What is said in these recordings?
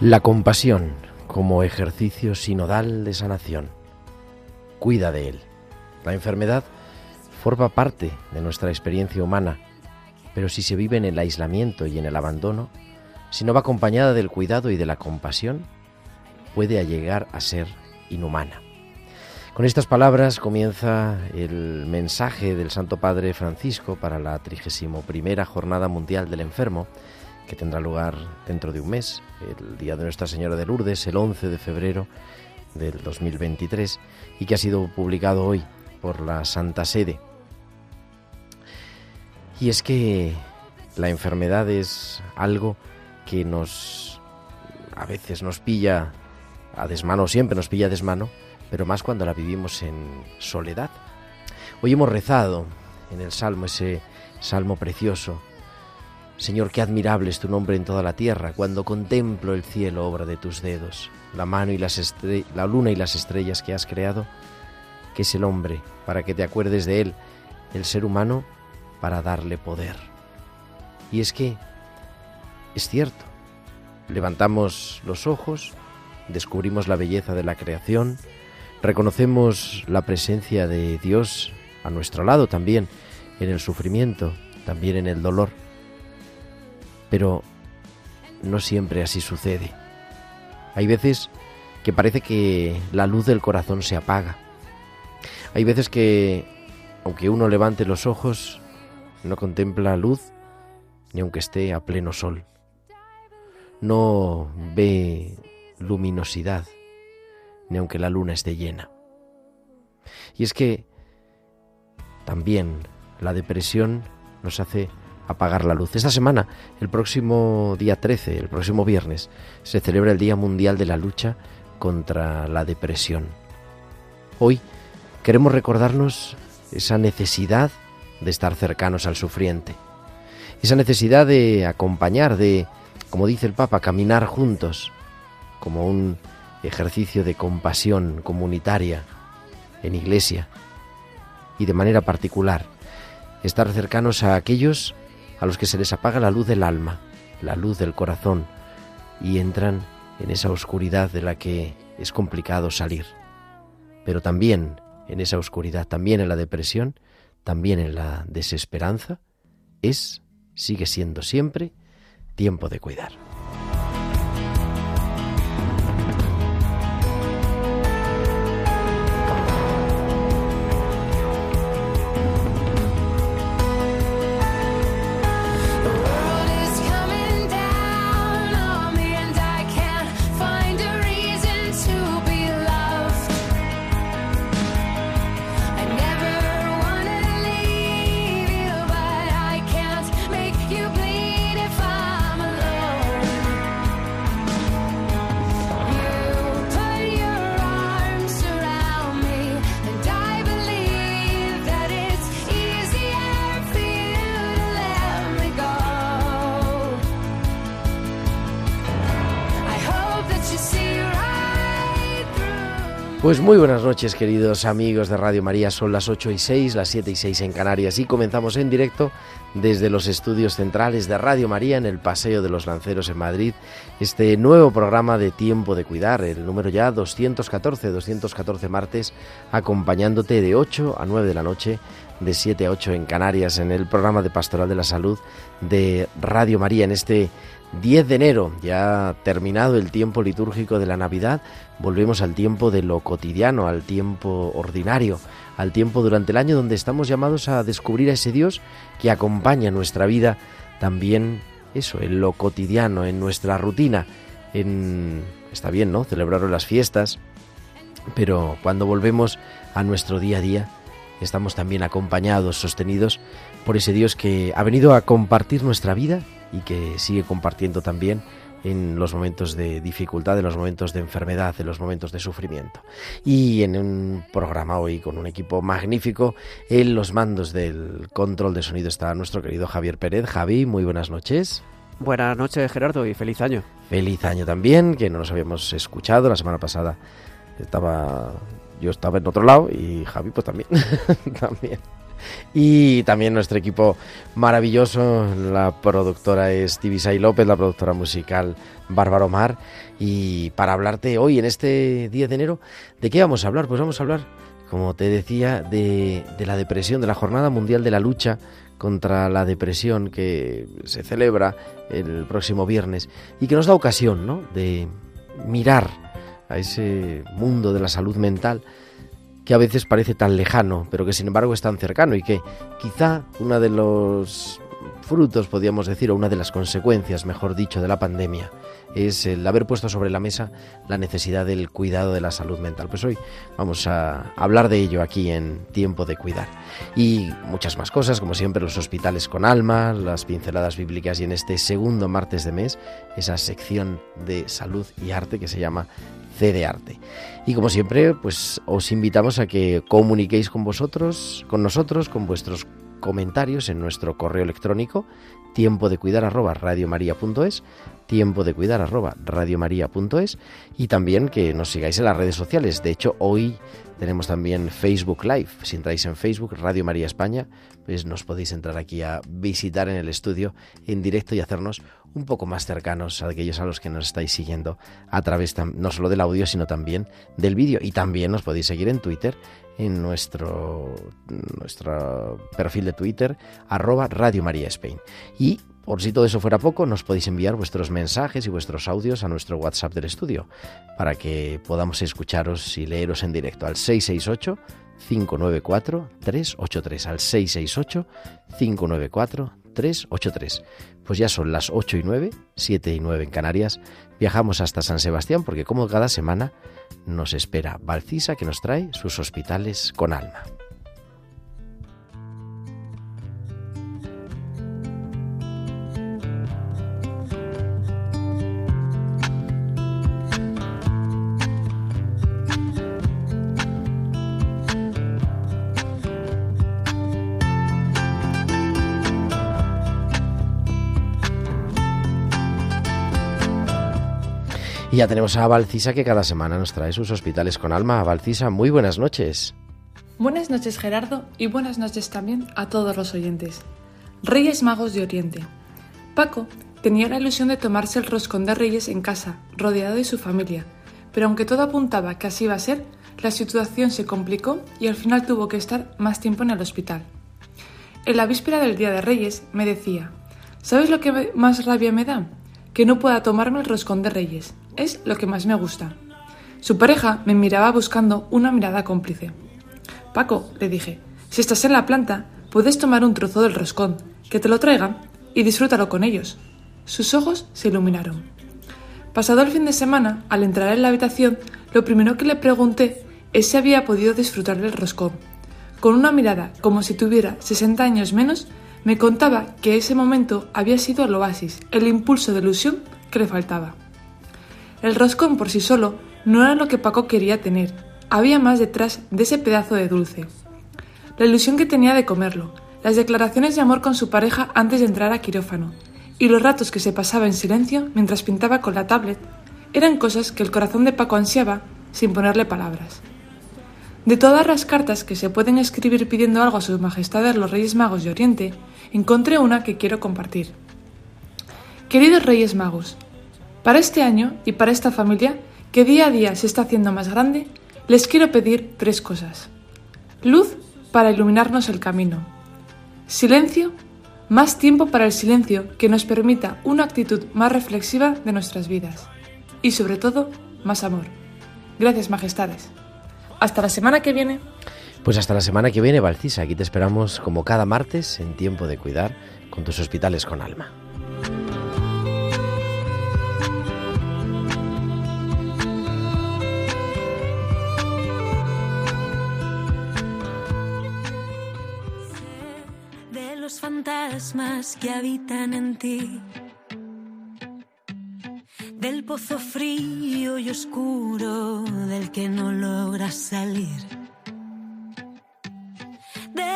La compasión como ejercicio sinodal de sanación. Cuida de él. La enfermedad forma parte de nuestra experiencia humana, pero si se vive en el aislamiento y en el abandono, si no va acompañada del cuidado y de la compasión, puede llegar a ser inhumana. Con estas palabras comienza el mensaje del Santo Padre Francisco para la 31 Jornada Mundial del Enfermo, que tendrá lugar dentro de un mes, el día de Nuestra Señora de Lourdes, el 11 de febrero del 2023, y que ha sido publicado hoy por la Santa Sede. Y es que la enfermedad es algo que nos a veces nos pilla a desmano, siempre nos pilla a desmano, pero más cuando la vivimos en soledad. Hoy hemos rezado en el Salmo, ese Salmo precioso. Señor, qué admirable es tu nombre en toda la tierra, cuando contemplo el cielo, obra de tus dedos, la mano y las la luna y las estrellas que has creado, que es el hombre, para que te acuerdes de él, el ser humano, para darle poder. Y es que es cierto, levantamos los ojos, descubrimos la belleza de la creación, reconocemos la presencia de Dios a nuestro lado también, en el sufrimiento, también en el dolor. Pero no siempre así sucede. Hay veces que parece que la luz del corazón se apaga. Hay veces que, aunque uno levante los ojos, no contempla luz ni aunque esté a pleno sol. No ve luminosidad ni aunque la luna esté llena. Y es que también la depresión nos hace apagar la luz. Esta semana, el próximo día 13, el próximo viernes, se celebra el Día Mundial de la Lucha contra la Depresión. Hoy queremos recordarnos esa necesidad de estar cercanos al sufriente, esa necesidad de acompañar, de, como dice el Papa, caminar juntos, como un ejercicio de compasión comunitaria en iglesia y de manera particular, estar cercanos a aquellos a los que se les apaga la luz del alma, la luz del corazón, y entran en esa oscuridad de la que es complicado salir. Pero también en esa oscuridad, también en la depresión, también en la desesperanza, es, sigue siendo siempre, tiempo de cuidar. Pues muy buenas noches, queridos amigos de Radio María. Son las 8 y 6, las 7 y 6 en Canarias y comenzamos en directo desde los estudios centrales de Radio María en el Paseo de los Lanceros en Madrid, este nuevo programa de Tiempo de Cuidar, el número ya 214, 214 martes, acompañándote de 8 a 9 de la noche, de 7 a 8 en Canarias, en el programa de Pastoral de la Salud de Radio María, en este 10 de enero, ya terminado el tiempo litúrgico de la Navidad, volvemos al tiempo de lo cotidiano, al tiempo ordinario al tiempo durante el año donde estamos llamados a descubrir a ese Dios que acompaña nuestra vida también eso, en lo cotidiano, en nuestra rutina, en está bien, ¿no? Celebrar las fiestas, pero cuando volvemos a nuestro día a día, estamos también acompañados, sostenidos por ese Dios que ha venido a compartir nuestra vida y que sigue compartiendo también en los momentos de dificultad, en los momentos de enfermedad, en los momentos de sufrimiento. Y en un programa hoy con un equipo magnífico, en los mandos del control de sonido está nuestro querido Javier Pérez. Javi, muy buenas noches. Buenas noches Gerardo y feliz año. Feliz año también, que no nos habíamos escuchado la semana pasada. Estaba yo estaba en otro lado y Javi pues también. también. Y también nuestro equipo maravilloso, la productora es Tibisay López, la productora musical Bárbaro Mar. Y para hablarte hoy, en este 10 de enero, ¿de qué vamos a hablar? Pues vamos a hablar, como te decía, de, de la depresión, de la Jornada Mundial de la Lucha contra la depresión que se celebra el próximo viernes y que nos da ocasión ¿no? de mirar a ese mundo de la salud mental que a veces parece tan lejano, pero que sin embargo es tan cercano y que quizá uno de los frutos, podríamos decir, o una de las consecuencias, mejor dicho, de la pandemia, es el haber puesto sobre la mesa la necesidad del cuidado de la salud mental. Pues hoy vamos a hablar de ello aquí en Tiempo de Cuidar. Y muchas más cosas, como siempre, los hospitales con alma, las pinceladas bíblicas y en este segundo martes de mes, esa sección de salud y arte que se llama de Arte. Y como siempre, pues os invitamos a que comuniquéis con vosotros, con nosotros, con vuestros comentarios en nuestro correo electrónico tiempo de cuidar arroba radiomaria.es tiempo de cuidar arroba radiomaria.es y también que nos sigáis en las redes sociales. De hecho, hoy tenemos también Facebook Live. Si entráis en Facebook, Radio María España, pues nos podéis entrar aquí a visitar en el estudio en directo y hacernos un poco más cercanos a aquellos a los que nos estáis siguiendo a través no solo del audio, sino también del vídeo. Y también nos podéis seguir en Twitter, en nuestro, nuestro perfil de Twitter, arroba Radio María Spain. Y por si todo eso fuera poco, nos podéis enviar vuestros mensajes y vuestros audios a nuestro WhatsApp del estudio para que podamos escucharos y leeros en directo al 668 594 383 al 668 594 383. Pues ya son las 8 y 9, 7 y 9 en Canarias. Viajamos hasta San Sebastián porque como cada semana nos espera Valcisa que nos trae sus hospitales con alma. Y ya tenemos a Valcisa que cada semana nos trae sus hospitales con alma. Valcisa, muy buenas noches. Buenas noches Gerardo y buenas noches también a todos los oyentes. Reyes Magos de Oriente. Paco tenía la ilusión de tomarse el roscón de Reyes en casa, rodeado de su familia, pero aunque todo apuntaba que así iba a ser, la situación se complicó y al final tuvo que estar más tiempo en el hospital. En la víspera del Día de Reyes me decía, ¿sabes lo que más rabia me da? Que no pueda tomarme el roscón de Reyes. Es lo que más me gusta. Su pareja me miraba buscando una mirada cómplice. Paco, le dije, si estás en la planta, puedes tomar un trozo del roscón, que te lo traigan y disfrútalo con ellos. Sus ojos se iluminaron. Pasado el fin de semana, al entrar en la habitación, lo primero que le pregunté es si había podido disfrutar del roscón. Con una mirada como si tuviera 60 años menos, me contaba que ese momento había sido el oasis, el impulso de ilusión que le faltaba. El roscón por sí solo no era lo que Paco quería tener, había más detrás de ese pedazo de dulce. La ilusión que tenía de comerlo, las declaraciones de amor con su pareja antes de entrar a quirófano, y los ratos que se pasaba en silencio mientras pintaba con la tablet, eran cosas que el corazón de Paco ansiaba sin ponerle palabras. De todas las cartas que se pueden escribir pidiendo algo a sus majestades los Reyes Magos de Oriente, encontré una que quiero compartir. Queridos Reyes Magos, para este año y para esta familia, que día a día se está haciendo más grande, les quiero pedir tres cosas. Luz para iluminarnos el camino. Silencio, más tiempo para el silencio que nos permita una actitud más reflexiva de nuestras vidas. Y sobre todo, más amor. Gracias, Majestades. Hasta la semana que viene. Pues hasta la semana que viene, Valcisa. Aquí te esperamos como cada martes en tiempo de cuidar con tus hospitales con alma. de los fantasmas que habitan en ti, del pozo frío y oscuro del que no logras salir,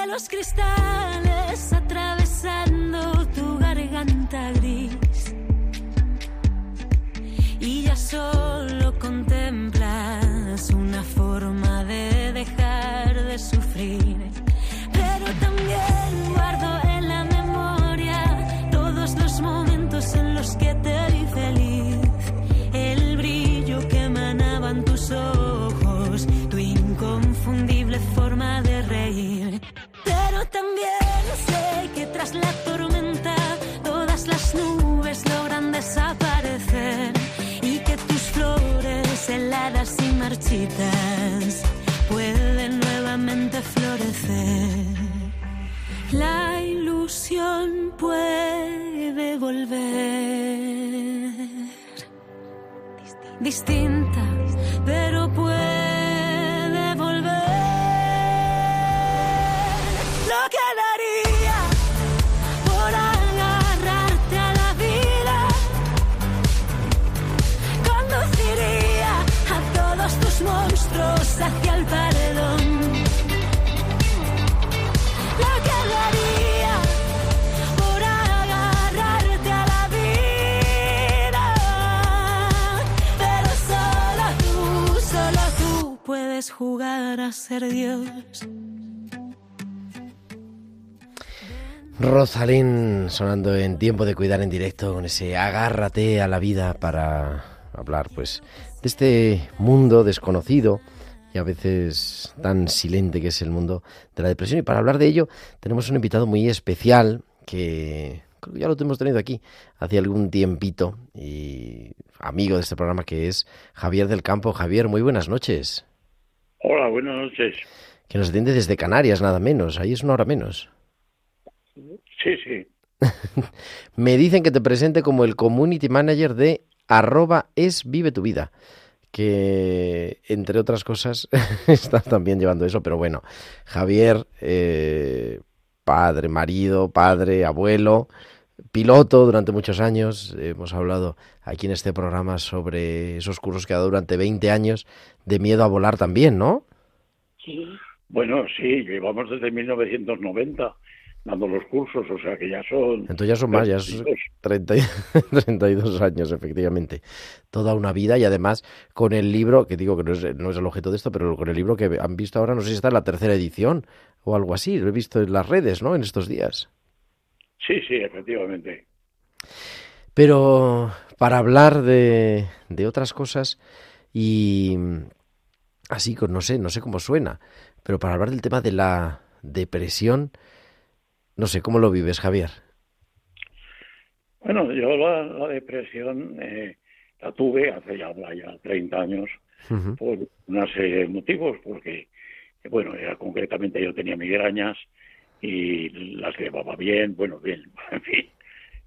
los cristales atravesando tu garganta gris y ya solo contemplas una forma de dejar de sufrir. La tormenta todas las nubes logran desaparecer y que tus flores heladas y marchitas pueden nuevamente florecer. La ilusión puede volver distinta, pero puede ser Dios. Rosalín sonando en tiempo de cuidar en directo con ese agárrate a la vida para hablar pues de este mundo desconocido y a veces tan silente que es el mundo de la depresión y para hablar de ello tenemos un invitado muy especial que creo que ya lo hemos tenido aquí hace algún tiempito y amigo de este programa que es Javier del Campo. Javier, muy buenas noches. Hola, buenas noches. Que nos atiende desde Canarias, nada menos. Ahí es una hora menos. Sí, sí. Me dicen que te presente como el community manager de arroba es vive tu vida. Que entre otras cosas estás también llevando eso, pero bueno, Javier, eh, padre, marido, padre, abuelo, piloto durante muchos años. Hemos hablado aquí en este programa sobre esos cursos que ha dado durante 20 años de miedo a volar también, ¿no? Bueno, sí, llevamos desde 1990 dando los cursos, o sea que ya son... Entonces ya son más, ya son 30 y- 32 años, efectivamente. Toda una vida y además con el libro, que digo que no es, no es el objeto de esto, pero con el libro que han visto ahora, no sé si está en la tercera edición o algo así, lo he visto en las redes, ¿no? En estos días. Sí, sí, efectivamente. Pero para hablar de, de otras cosas y así, no sé, no sé cómo suena, pero para hablar del tema de la depresión, no sé, ¿cómo lo vives, Javier? Bueno, yo la, la depresión eh, la tuve hace ya, ya 30 años por una serie de motivos, porque, bueno, era concretamente yo tenía migrañas y las llevaba bien, bueno, bien, en fin,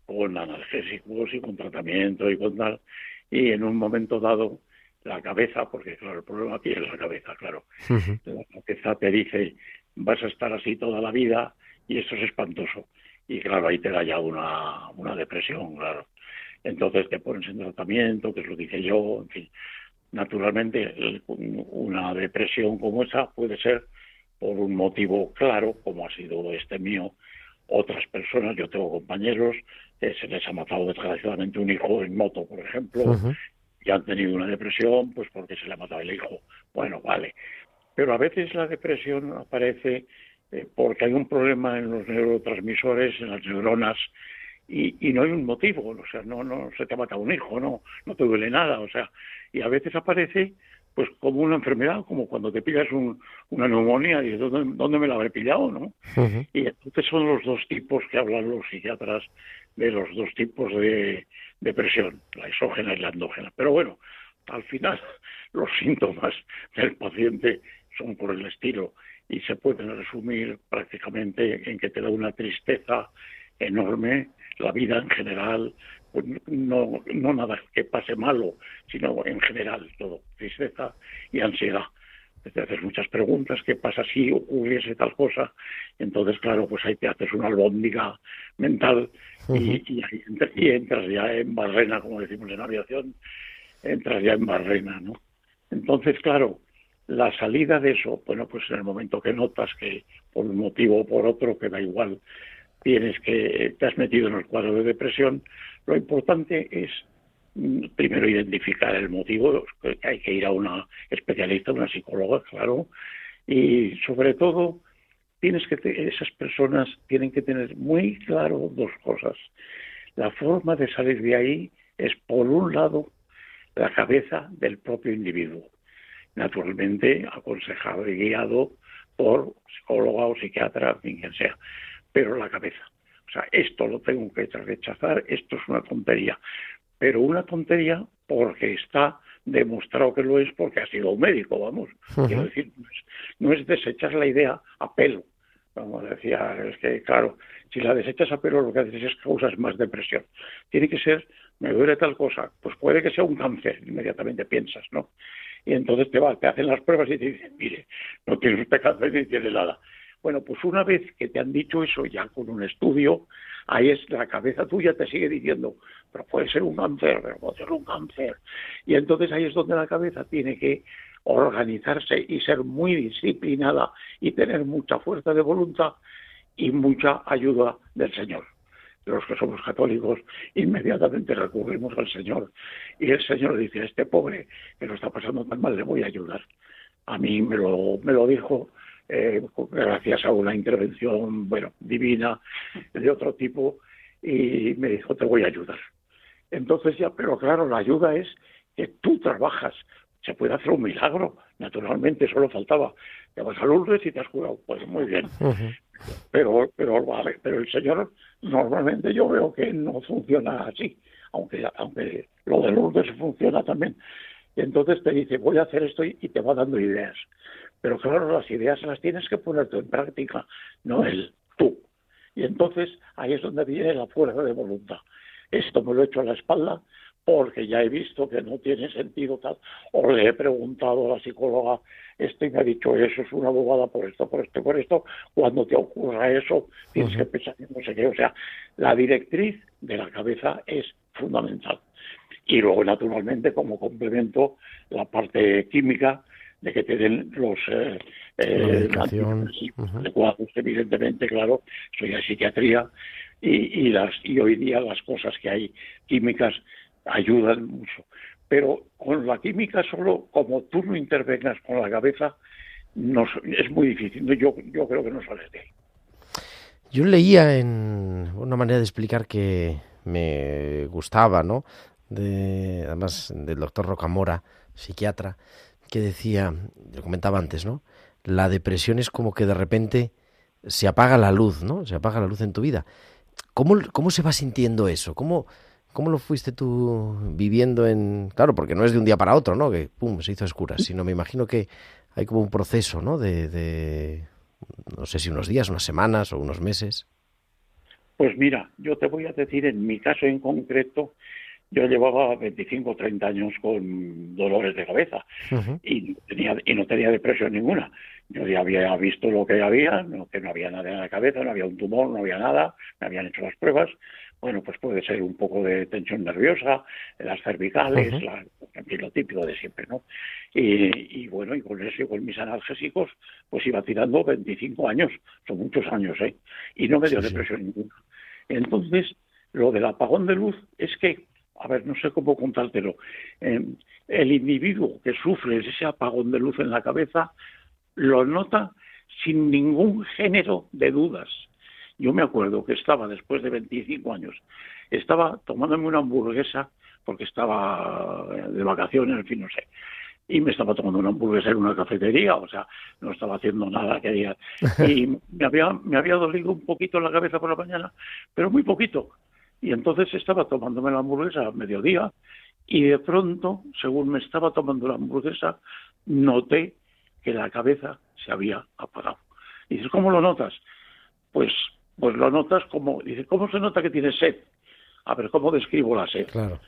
con analgésicos y con tratamiento y con tal, y en un momento dado la cabeza, porque claro, el problema aquí es la cabeza, claro, la cabeza te dice vas a estar así toda la vida y esto es espantoso. Y claro, ahí te da ya una, una depresión, claro. Entonces te pones en tratamiento, que es lo que hice yo, en fin. Naturalmente, el- una depresión como esa puede ser por un motivo claro, como ha sido este mío. Otras personas, yo tengo compañeros, que se les ha matado desgraciadamente un hijo en moto, por ejemplo, y han tenido una depresión, pues porque se le ha matado el hijo. Bueno, vale. Pero a veces la depresión aparece eh, porque hay un problema en los neurotransmisores, en las neuronas, y, y, no hay un motivo, o sea, no, no se te ha matado un hijo, no, no te duele nada, o sea, y a veces aparece pues como una enfermedad, como cuando te pillas un, una neumonía y ¿dónde, ¿dónde me la habré pillado? ¿no? Y entonces son los dos tipos que hablan los psiquiatras de los dos tipos de depresión, la exógena y la endógena. Pero bueno, al final los síntomas del paciente son por el estilo y se pueden resumir prácticamente en que te da una tristeza enorme, la vida en general, pues no, no nada que pase malo, sino en general todo, tristeza y ansiedad. Te haces muchas preguntas, ¿qué pasa si ocurriese tal cosa? Entonces, claro, pues ahí te haces una albóndiga mental y, y, entras ya en barrena, como decimos en aviación, entras ya en barrena, ¿no? Entonces, claro, la salida de eso, bueno, pues en el momento que notas que por un motivo o por otro, que da igual, tienes que, te has metido en el cuadro de depresión, lo importante es mm, primero identificar el motivo, hay que ir a una especialista, una psicóloga, claro, y sobre todo tienes que esas personas tienen que tener muy claro dos cosas. La forma de salir de ahí es por un lado la cabeza del propio individuo, naturalmente aconsejado y guiado por psicóloga o psiquiatra, quien sea, pero la cabeza. O sea, esto lo tengo que rechazar, esto es una tontería. Pero una tontería porque está demostrado que lo es porque ha sido un médico, vamos. Quiero decir, no es, desechar la idea a pelo. Como decía, es que, claro, si la desechas a pelo lo que haces es causas más depresión. Tiene que ser, me duele tal cosa, pues puede que sea un cáncer, inmediatamente piensas, ¿no? Y entonces te va, te hacen las pruebas y te dicen, mire, no tienes usted cáncer ni tiene nada. Bueno, pues una vez que te han dicho eso ya con un estudio, ahí es la cabeza tuya te sigue diciendo, pero puede ser un cáncer, pero puede ser un cáncer. Y entonces ahí es donde la cabeza tiene que organizarse y ser muy disciplinada y tener mucha fuerza de voluntad y mucha ayuda del Señor. Los que somos católicos inmediatamente recurrimos al Señor y el Señor dice, este pobre que lo está pasando tan mal le voy a ayudar. A mí me lo, me lo dijo eh, gracias a una intervención, bueno, divina, de otro tipo, y me dijo, te voy a ayudar. Entonces ya, pero claro, la ayuda es que tú trabajas. Se puede hacer un milagro, naturalmente, solo faltaba. Te vas a Lourdes y te has curado. Pues muy bien. Pero, pero vale, pero el Señor normalmente yo veo que no funciona así, aunque, aunque lo de Lourdes funciona también. Entonces te dice, voy a hacer esto y te va dando ideas. Pero claro, las ideas las tienes que poner tú en práctica, no él, tú. Y entonces ahí es donde viene la fuerza de voluntad. Esto me lo he hecho a la espalda porque ya he visto que no tiene sentido tal, o le he preguntado a la psicóloga esto y me ha dicho eso es una bobada por esto, por esto, por esto, cuando te ocurra eso tienes que pensar en no sé qué, o sea, la directriz de la cabeza es fundamental. Y luego, naturalmente, como complemento, la parte química, de que te den los eh, eh adecuados, evidentemente, claro, soy de psiquiatría y, y, las, y hoy día las cosas que hay químicas ayudan mucho. Pero con la química solo, como tú no intervengas con la cabeza, no, es muy difícil. Yo, yo creo que no sales de ahí. Yo leía en una manera de explicar que me gustaba, ¿no? De, además del doctor Rocamora, psiquiatra, que decía, lo comentaba antes, ¿no? La depresión es como que de repente se apaga la luz, ¿no? Se apaga la luz en tu vida. ¿Cómo, cómo se va sintiendo eso? ¿Cómo, ¿Cómo lo fuiste tú viviendo en...? Claro, porque no es de un día para otro, ¿no? Que, pum, se hizo oscura, sino me imagino que hay como un proceso, ¿no? De, de, no sé si unos días, unas semanas o unos meses. Pues mira, yo te voy a decir en mi caso en concreto, yo llevaba 25 o 30 años con dolores de cabeza y, tenía, y no tenía depresión ninguna. Yo ya había visto lo que había, no, que no había nada en la cabeza, no había un tumor, no había nada, me habían hecho las pruebas. Bueno, pues puede ser un poco de tensión nerviosa, las cervicales, lo típico de siempre, ¿no? Y, y, bueno, y con eso y con mis analgésicos, pues iba tirando 25 años, son muchos años, ¿eh? Y no me dio depresión ninguna. Entonces, lo del apagón de luz es que a ver, no sé cómo contártelo. Eh, el individuo que sufre ese apagón de luz en la cabeza lo nota sin ningún género de dudas. Yo me acuerdo que estaba, después de 25 años, estaba tomándome una hamburguesa porque estaba de vacaciones, en fin, no sé. Y me estaba tomando una hamburguesa en una cafetería, o sea, no estaba haciendo nada que diga. Y me había, me había dolido un poquito la cabeza por la mañana, pero muy poquito. Y entonces estaba tomándome la hamburguesa a mediodía y de pronto, según me estaba tomando la hamburguesa, noté que la cabeza se había apagado. Y dices, ¿cómo lo notas? Pues, pues lo notas como, dice, ¿cómo se nota que tienes sed? A ver, ¿cómo describo la sed? Claro.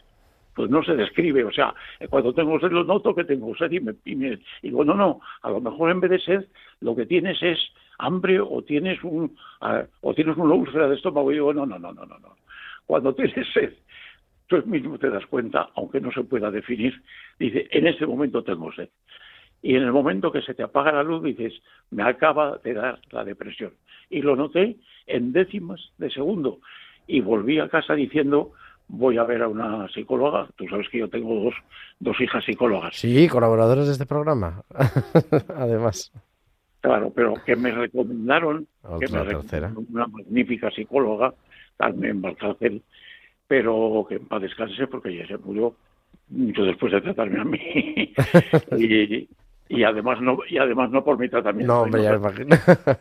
Pues no se describe, o sea, cuando tengo sed lo noto que tengo sed y me, y me digo, no, no, a lo mejor en vez de sed lo que tienes es hambre o tienes un ah, o tienes una úlcera de estómago y digo, no, no, no, no, no, no. Cuando tienes sed, tú mismo te das cuenta, aunque no se pueda definir, dice, en ese momento tengo sed. Y en el momento que se te apaga la luz dices, me acaba de dar la depresión. Y lo noté en décimas de segundo. Y volví a casa diciendo, voy a ver a una psicóloga. Tú sabes que yo tengo dos, dos hijas psicólogas. Sí, colaboradores de este programa, además. Claro, pero que me recomendaron, que me recomendaron una magnífica psicóloga, Carmen Balcácer, pero que en paz descanse porque ella se murió mucho después de tratarme a mí. y, y además no y además no por mi tratamiento. No, hombre, ya me imagino.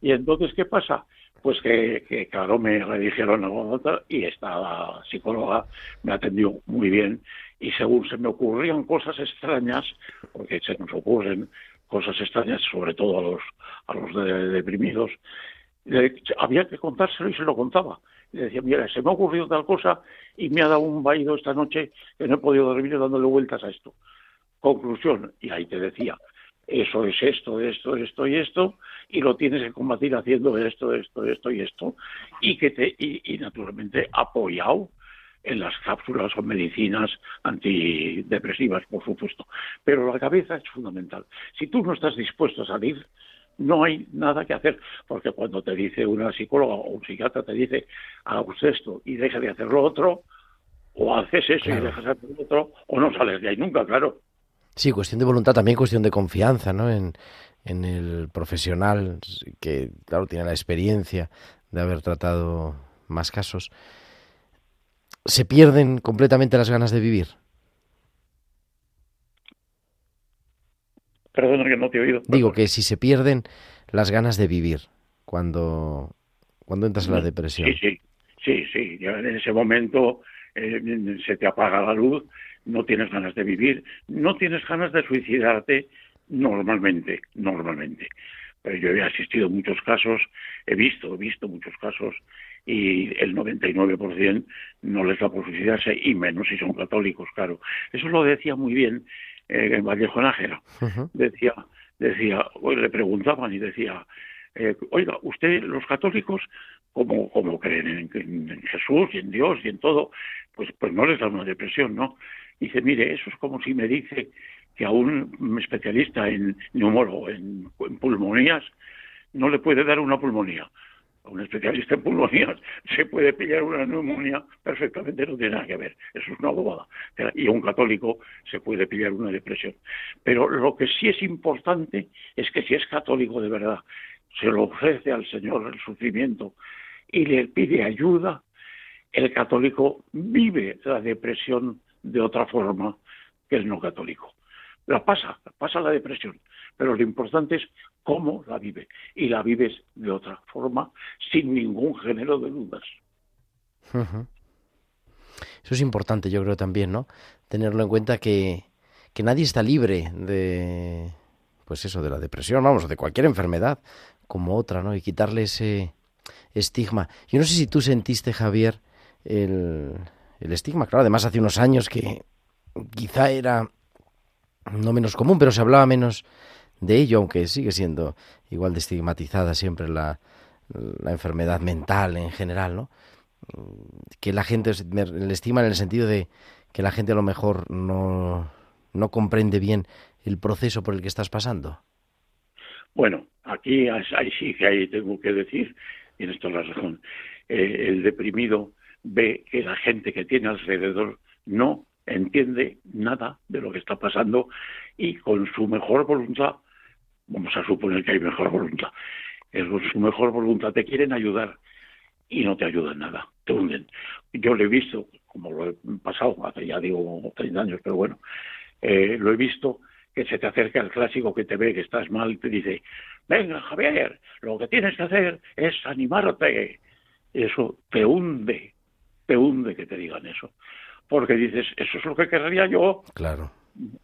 y entonces, ¿qué pasa? Pues que, que, claro, me redijeron algo nota y esta psicóloga me atendió muy bien y según se me ocurrían cosas extrañas, porque se nos ocurren cosas extrañas, sobre todo a los, a los de- deprimidos, le- había que contárselo y se lo contaba. Le decía, mira, se me ha ocurrido tal cosa y me ha dado un vaído esta noche que no he podido dormir dándole vueltas a esto. Conclusión, y ahí te decía, eso es esto, esto, esto y esto, y lo tienes que combatir haciendo esto, esto, esto y esto, y que te, y, y naturalmente apoyado en las cápsulas o medicinas antidepresivas, por supuesto. Pero la cabeza es fundamental. Si tú no estás dispuesto a salir, no hay nada que hacer, porque cuando te dice una psicóloga o un psiquiatra te dice, haga usted esto y deja de hacer lo otro, o haces eso Claro. y dejas de hacer lo otro, o no sales de ahí nunca, claro. Sí, cuestión de voluntad, también cuestión de confianza, ¿no? En, en el profesional que, claro, tiene la experiencia de haber tratado más casos. ¿Se pierden completamente las ganas de vivir? Perdona que no te he oído. Digo que si se pierden las ganas de vivir cuando, cuando entras en la depresión. Sí, sí, sí, sí. Ya en ese momento eh, se te apaga la luz, no tienes ganas de vivir, no tienes ganas de suicidarte normalmente, normalmente. Pero yo he asistido a muchos casos, he visto, he visto muchos casos y el 99% no les da por suicidarse y menos si son católicos, claro. Eso lo decía muy bien eh, Vallejo Nájera Ujú. decía, decía, le preguntaban y decía, eh, oiga, usted, los católicos, como, como creen en, en- en Jesús y en Dios y en todo, pues, pues no les da una depresión, ¿no? Dice, mire, eso es como si me dice que a un especialista en neumólogo, en, en pulmonías, no le puede dar una pulmonía. Un especialista en pulmonías se puede pillar una neumonía perfectamente, no tiene nada que ver. Eso es una bobada. Y a un católico se puede pillar una depresión. Pero lo que sí es importante es que si es católico de verdad, se lo ofrece al Señor el sufrimiento y le pide ayuda, el católico vive la depresión de otra forma que el no católico. La pasa, pasa la depresión, pero lo importante es cómo la vive. Y la vives de otra forma, sin ningún género de dudas. Eso es importante, yo creo también, ¿no? Tenerlo en cuenta que, que nadie está libre de, pues eso, de la depresión, vamos, de cualquier enfermedad como otra, ¿no? Y quitarle ese estigma. Yo no sé si tú sentiste, Javier, el, el estigma, claro, además hace unos años que quizá era no menos común, pero se hablaba menos de ello, aunque sigue siendo igual de estigmatizada siempre la, la enfermedad mental en general, ¿no? que la gente el estigma en el sentido de que la gente a lo mejor no, no comprende bien el proceso por el que estás pasando. Bueno, aquí ahí sí que ahí tengo que decir, y en esto la razón, eh, el deprimido ve que la gente que tiene alrededor no entiende nada de lo que está pasando y con su mejor voluntad, vamos a suponer que hay mejor voluntad, con su mejor voluntad te quieren ayudar y no te ayudan nada, te hunden. Yo lo he visto, como lo he pasado hace ya digo 30 años, pero bueno, eh, lo he visto que se te acerca el clásico que te ve que estás mal, te dice, venga Javier, lo que tienes que hacer es animarte. Eso te hunde, te hunde que te digan eso. Porque dices, eso es lo que querría yo. Claro.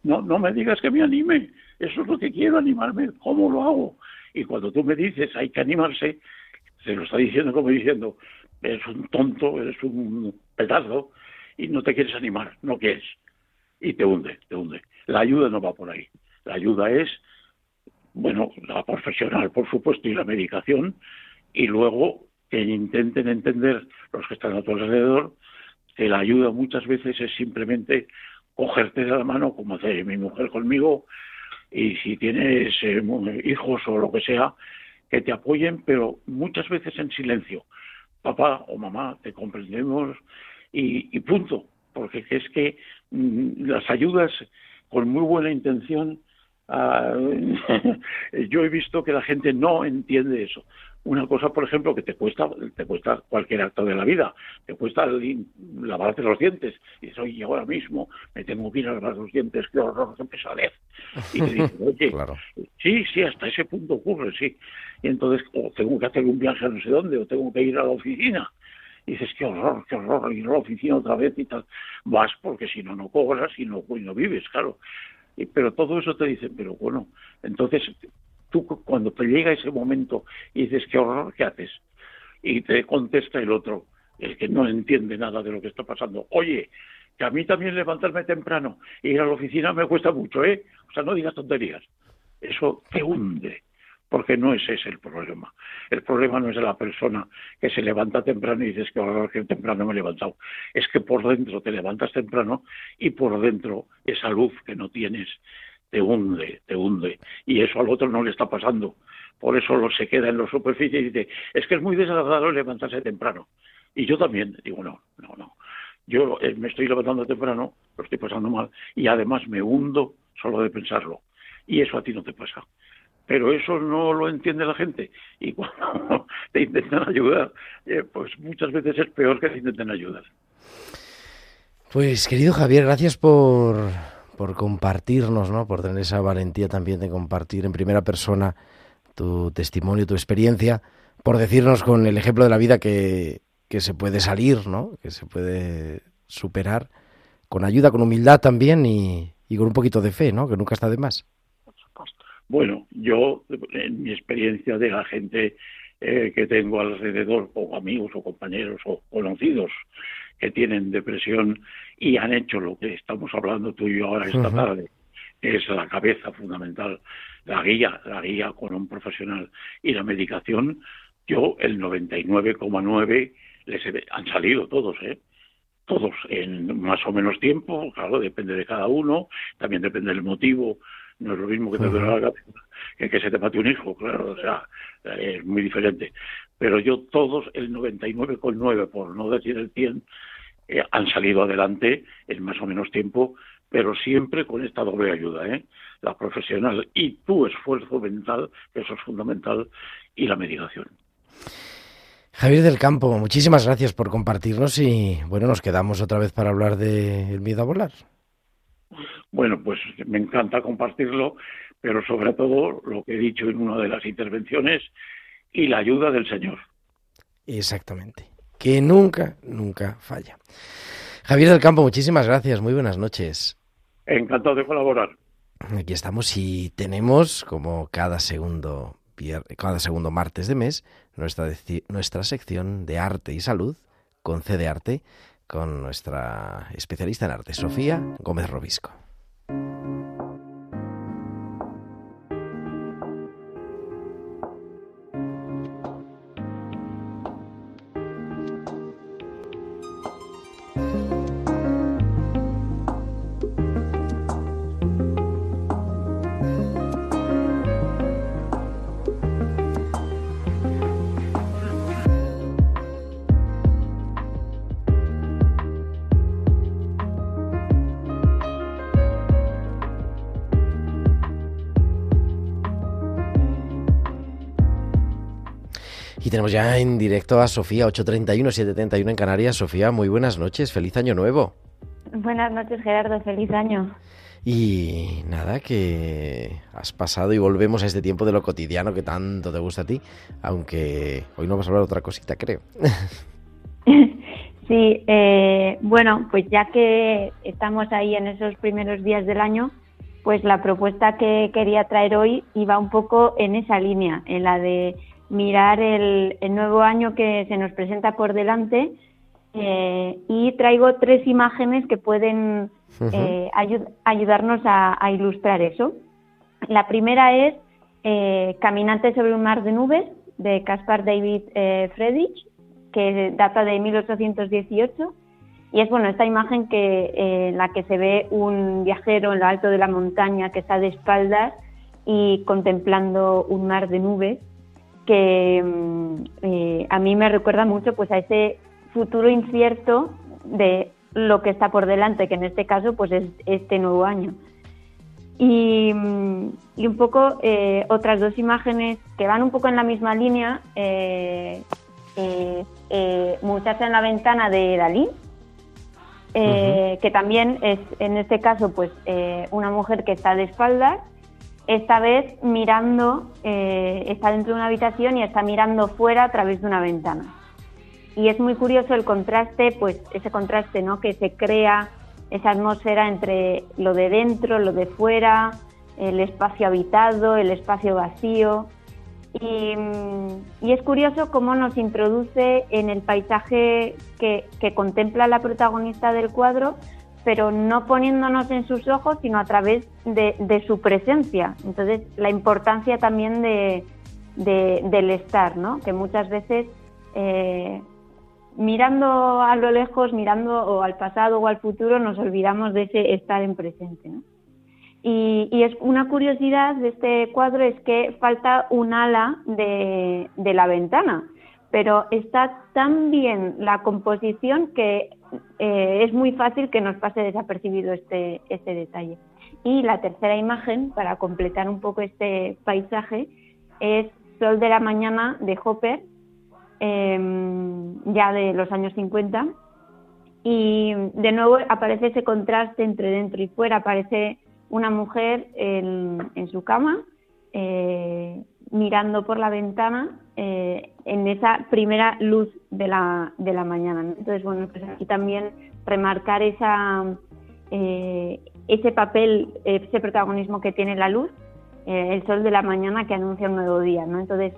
No, no me digas que me anime, eso es lo que quiero animarme, ¿cómo lo hago? Y cuando tú me dices hay que animarse, se lo está diciendo como diciendo, eres un tonto, eres un pedazo y no te quieres animar, no quieres. Y te hunde, te hunde. La ayuda no va por ahí. La ayuda es, bueno, la profesional, por supuesto, y la medicación, y luego que intenten entender los que están a tu alrededor que la ayuda muchas veces es simplemente cogerte de la mano, como hace mi mujer conmigo, y si tienes eh, hijos o lo que sea, que te apoyen, pero muchas veces en silencio. Papá o mamá, te comprendemos y, punto, porque es que mm, las ayudas con muy buena intención, ah, yo he visto que la gente no entiende eso una cosa, por ejemplo, que te cuesta, te cuesta cualquier acto de la vida, te cuesta lavarte los dientes, y dices, oye, ahora mismo me tengo que ir a lavar los dientes, qué horror, qué pesadez. Y te dices, oye, sí, sí, hasta ese punto ocurre, sí. Y entonces, o tengo que hacer un viaje a no sé dónde, o tengo que ir a la oficina. Y dices, qué horror, qué horror, ir a la oficina otra vez y tal. Vas porque si no, no cobras y no, y no vives, claro. Pero todo eso te dice, pero bueno, entonces cuando te llega ese momento y dices, qué horror, ¿qué haces? Y te contesta el otro, el que no entiende nada de lo que está pasando. Oye, que a mí también levantarme temprano e ir a la oficina me cuesta mucho, ¿eh? O sea, no digas tonterías. Eso te hunde, porque no es ese el problema. El problema no es de la persona que se levanta temprano y dices que horror que temprano me he levantado. Es que por dentro te levantas temprano y por dentro esa luz que no tienes te hunde, te hunde. Y eso al otro no le está pasando. Por eso lo se queda en la superficie y dice, es que es muy desagradable levantarse temprano. Y yo también digo, no, no, no. Yo eh, me estoy levantando temprano, lo estoy pasando mal, y además me hundo solo de pensarlo. Y eso a ti no te pasa. Pero eso no lo entiende la gente. Y cuando te intentan ayudar, eh, pues muchas veces es peor que te intenten ayudar. Pues querido Javier, gracias por, por compartirnos, ¿no? por tener esa valentía también de compartir en primera persona tu testimonio, tu experiencia, por decirnos con el ejemplo de la vida que, que se puede salir, ¿no? que se puede superar, con ayuda, con humildad también y, y con un poquito de fe, ¿no? que nunca está de más. Bueno, yo, en mi experiencia de la gente eh, que tengo alrededor, o amigos o compañeros o conocidos que tienen depresión y han hecho lo que estamos hablando tú y yo ahora esta tarde, es la cabeza fundamental, la guía, la guía con un profesional y la medicación, yo el 99,9 les han salido todos, ¿eh? Todos en más o menos tiempo, claro, depende de cada uno, también depende del motivo, no es lo mismo que te duele la cabeza que que se te mate un hijo, claro, o sea, es muy diferente. Pero yo todos, el 99,9, por no decir el 100, eh, han salido adelante en más o menos tiempo, pero siempre con esta doble ayuda, ¿eh? la profesional y tu esfuerzo mental, que eso es fundamental, y la medicación. Javier del Campo, muchísimas gracias por compartirnos y bueno, nos quedamos otra vez para hablar del miedo a volar. Bueno, pues me encanta compartirlo, pero sobre todo lo que he dicho en una de las intervenciones y la ayuda del Señor. Exactamente que nunca, nunca falla. Javier del Campo, muchísimas gracias, muy buenas noches. Encantado de colaborar. Aquí estamos y tenemos, como cada segundo, cada segundo martes de mes, nuestra, nuestra sección de arte y salud con CD Arte, con nuestra especialista en arte, Sofía Gómez Robisco. Y tenemos ya en directo a Sofía, 831, 731 en Canarias. Sofía, muy buenas noches, feliz año nuevo. Buenas noches, Gerardo, feliz año. Y nada, que has pasado y volvemos a este tiempo de lo cotidiano que tanto te gusta a ti, aunque hoy no vas a hablar de otra cosita, creo. Sí, eh, bueno, pues ya que estamos ahí en esos primeros días del año, pues la propuesta que quería traer hoy iba un poco en esa línea, en la de mirar el, el nuevo año que se nos presenta por delante eh, y traigo tres imágenes que pueden eh, ayu- ayudarnos a, a ilustrar eso. La primera es eh, Caminante sobre un mar de nubes de Caspar David eh, Friedrich, que data de 1818 y es bueno esta imagen que eh, en la que se ve un viajero en lo alto de la montaña que está de espaldas y contemplando un mar de nubes que mm, eh, a mí me recuerda mucho pues a ese futuro incierto de lo que está por delante que en este caso pues es este nuevo año. Y, mm, y un poco eh, otras dos imágenes que van un poco en la misma línea eh, eh, Muchacha en la ventana de Dalí que también es en este caso pues una mujer que está de espaldas esta vez mirando eh, está dentro de una habitación y está mirando fuera a través de una ventana. Y es muy curioso el contraste pues ese contraste no que se crea esa atmósfera entre lo de dentro lo de fuera el espacio habitado el espacio vacío. Y, mm, es curioso cómo nos introduce en el paisaje que contempla la protagonista del cuadro, pero no poniéndonos en sus ojos, sino a través de, de su presencia. Entonces, la importancia también de, de- del estar, ¿no? Que muchas veces eh, mirando a lo lejos, mirando o al pasado o al futuro, nos olvidamos de ese estar en presente. Y, y es una curiosidad de este cuadro es que falta un ala de, de la ventana, pero está tan bien la composición que eh, es muy fácil que nos pase desapercibido este, este detalle. Y la tercera imagen, para completar un poco este paisaje, es Sol de la Mañana de Hopper, eh, ya de los años 50. Y de nuevo aparece ese contraste entre dentro y fuera, aparece una mujer en, en su cama, eh, mirando por la ventana eh, en esa primera luz de la, de la mañana. Entonces, bueno, pues aquí también remarcar esa, eh, ese papel, ese protagonismo que tiene la luz, eh, el sol de la mañana que anuncia un nuevo día, ¿no? Entonces,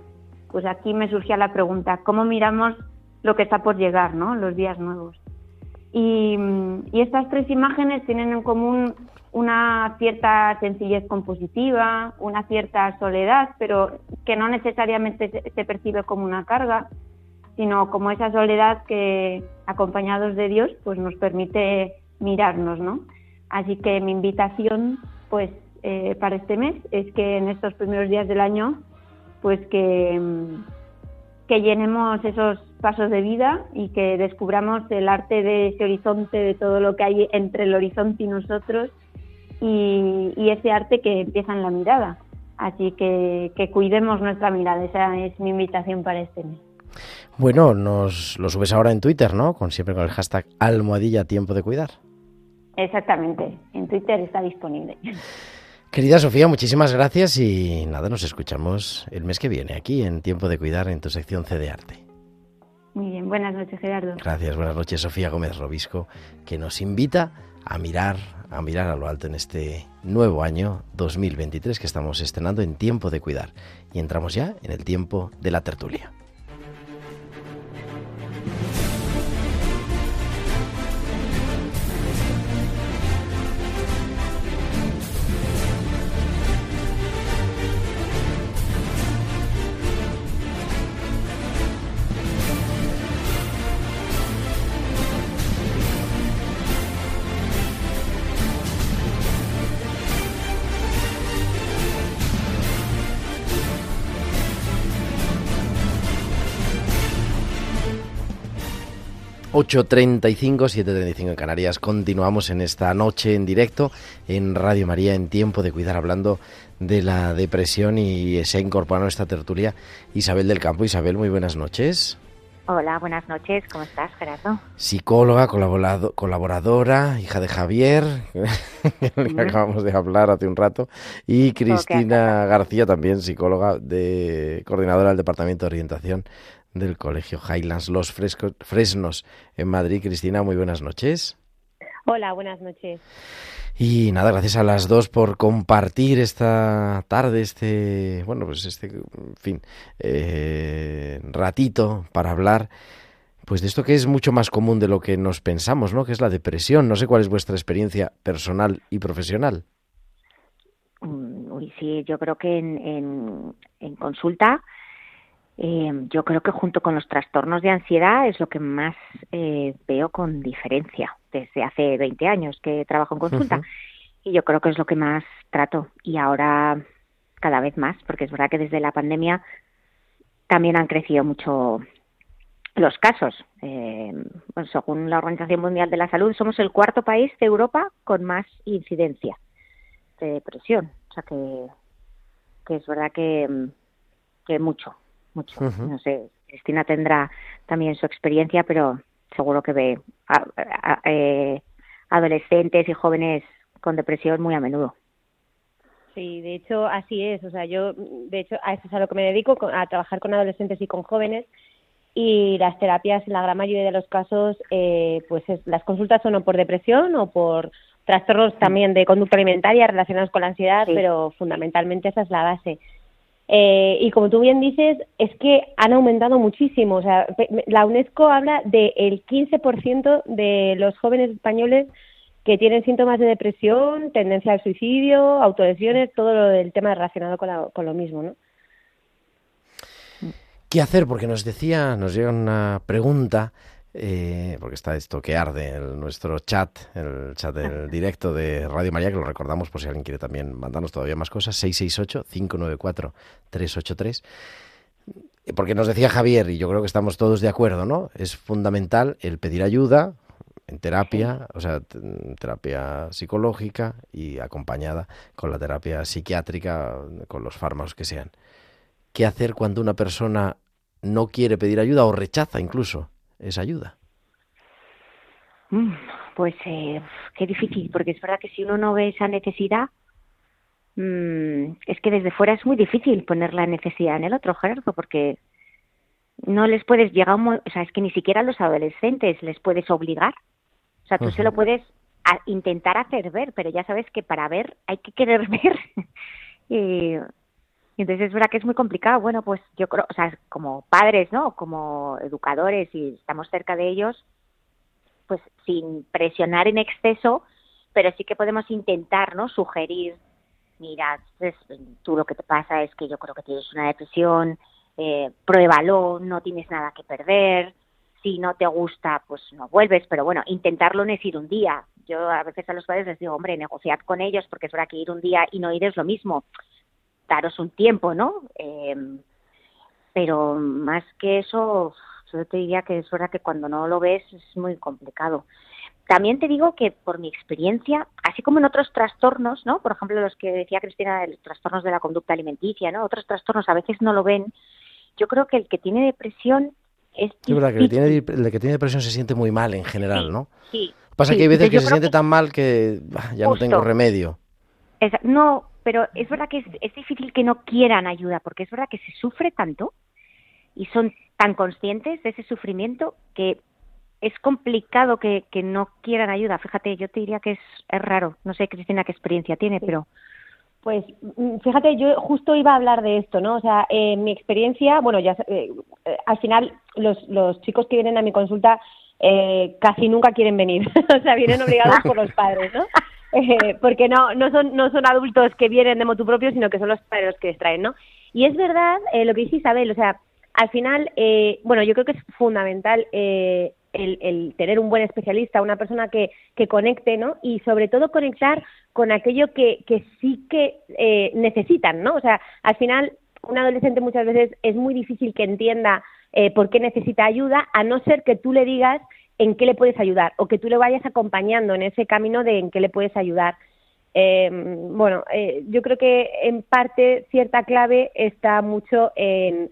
pues aquí me surgía la pregunta, ¿cómo miramos lo que está por llegar, ¿no? Los días nuevos. Y, y estas tres imágenes tienen en común una cierta sencillez compositiva, una cierta soledad, pero que no necesariamente se, percibe como una carga, sino como esa soledad que, acompañados de Dios, pues nos permite mirarnos, ¿no? Así que mi invitación, pues, eh, para este mes es que en estos primeros días del año, pues que, mm, que llenemos esos pasos de vida y que descubramos el arte de ese horizonte, de todo lo que hay entre el horizonte y nosotros, y, y ese arte que empieza en la mirada. Así que, que cuidemos nuestra mirada, esa es mi invitación para este mes. Bueno, nos lo subes ahora en Twitter, ¿no? Con siempre con el hashtag almohadilla tiempo de cuidar. Exactamente, en Twitter está disponible. Querida Sofía, muchísimas gracias y nada, nos escuchamos el mes que viene aquí en Tiempo de Cuidar en tu sección C de Arte. Muy bien, buenas noches Gerardo. Gracias, buenas noches Sofía Gómez Robisco, que nos invita a mirar, a mirar a lo alto en este nuevo año 2023 que estamos estrenando en Tiempo de Cuidar. Y entramos ya en el tiempo de la tertulia. 8.35, 7.35 en Canarias. Continuamos en esta noche en directo en Radio María en Tiempo de Cuidar, hablando de la depresión y se ha incorporado a esta tertulia Isabel del Campo. Isabel, muy buenas noches. Hola, buenas noches. ¿Cómo estás, Gerardo? Psicóloga, colaboradora, hija de Javier, que acabamos de hablar hace un rato, y Cristina García, también psicóloga, de coordinadora del Departamento de Orientación del Colegio Highlands Los Fresnos en Madrid. Cristina, muy buenas noches. Hola, buenas noches. Y nada, gracias a las dos por compartir esta tarde, este, bueno, pues este, en fin, eh, ratito para hablar, pues de esto que es mucho más común de lo que nos pensamos, ¿no? Que es la depresión. No sé cuál es vuestra experiencia personal y profesional. Mm, uy, sí, yo creo que en, en, en consulta eh, yo creo que junto con los trastornos de ansiedad es lo que más eh, veo con diferencia desde hace 20 años que trabajo en consulta. Y yo creo que es lo que más trato. Y ahora cada vez más, porque es verdad que desde la pandemia también han crecido mucho los casos. Eh, según la Organización Mundial de la Salud, somos el cuarto país de Europa con más incidencia de depresión. O sea que, que es verdad que, que mucho, mucho. No sé, Cristina tendrá también su experiencia, pero seguro que ve eh, adolescentes y jóvenes con depresión muy a menudo. Sí, de hecho así es. O sea, yo, de hecho, a eso es a lo que me dedico, a trabajar con adolescentes y con jóvenes. Y las terapias, en la gran mayoría de los casos, eh, pues las consultas son o por depresión o por trastornos también de conducta alimentaria relacionados con la ansiedad, pero fundamentalmente esa es la base. Eh, y como tú bien dices, es que han aumentado muchísimo. O sea, la UNESCO habla del 15% de los jóvenes españoles que tienen síntomas de depresión, tendencia al suicidio, autolesiones, todo lo del tema relacionado con, con lo mismo, ¿no? ¿Qué hacer? Porque nos decía, nos llega una pregunta eh, porque está esto que arde en nuestro chat, el chat del directo de Radio María, que lo recordamos por si alguien quiere también mandarnos todavía más cosas, 668-594-383. Porque nos decía Javier, y yo creo que estamos todos de acuerdo, ¿no? Es fundamental el pedir ayuda en terapia, o sea, terapia psicológica y acompañada con la terapia psiquiátrica, con los fármacos que sean. ¿Qué hacer cuando una persona no quiere pedir ayuda o rechaza incluso? Esa ayuda? Mm, pues eh, qué difícil, porque es verdad que si uno no ve esa necesidad, mm, es que desde fuera es muy difícil poner la necesidad en el otro, Gerardo, porque no les puedes llegar, o sea, es que ni siquiera a los adolescentes les puedes obligar. O sea, tú se lo puedes intentar hacer ver, pero ya sabes que para ver hay que querer ver. y, entonces es verdad que es muy complicado. Bueno, pues yo creo, o sea, como padres, ¿no? Como educadores y estamos cerca de ellos, pues sin presionar en exceso, pero sí que podemos intentar, ¿no? Sugerir, mira, pues, tú lo que te pasa es que yo creo que tienes una depresión, eh, pruébalo, no tienes nada que perder, si no te gusta, pues no vuelves, pero bueno, intentarlo no es ir un día. Yo a veces a los padres les digo, hombre, negociad con ellos, porque es verdad que ir un día y no ir es lo mismo daros un tiempo, ¿no? Eh, pero más que eso, yo te diría que es verdad que cuando no lo ves es muy complicado. También te digo que por mi experiencia, así como en otros trastornos, ¿no? Por ejemplo, los que decía Cristina, los trastornos de la conducta alimenticia, ¿no? Otros trastornos a veces no lo ven. Yo creo que el que tiene depresión es Sí, verdad, que el, que tiene depresión se siente muy mal en general, ¿no? Sí. Pasa que hay veces que se siente tan mal que ya no tengo remedio. no, pero es verdad que es, difícil que no quieran ayuda, porque es verdad que se sufre tanto y son tan conscientes de ese sufrimiento que es complicado que, que no quieran ayuda. Fíjate, yo te diría que es, es raro. No sé, Cristina, qué experiencia tiene, pero... Pues mm, fíjate, yo justo iba a hablar de esto, ¿no? O sea, en mi experiencia, bueno, ya eh, eh, al final los, los chicos que vienen a mi consulta eh, casi nunca quieren venir, o sea, vienen obligados por los padres, ¿no? Eh, porque no, no, son, no son adultos que vienen de motu propio, sino que son los padres que extraen, ¿no? Y es verdad eh, lo que dice Isabel, o sea, al final, eh, bueno, yo creo que es fundamental el, el, tener un buen especialista, una persona que, que conecte, ¿no? Y sobre todo conectar con aquello que, que sí que necesitan, ¿no? O sea, al final, un adolescente muchas veces es muy difícil que entienda por qué necesita ayuda, a no ser que tú le digas en qué le puedes ayudar o que tú le vayas acompañando en ese camino de en qué le puedes ayudar. Eh, bueno, eh, yo creo que en parte cierta clave está mucho en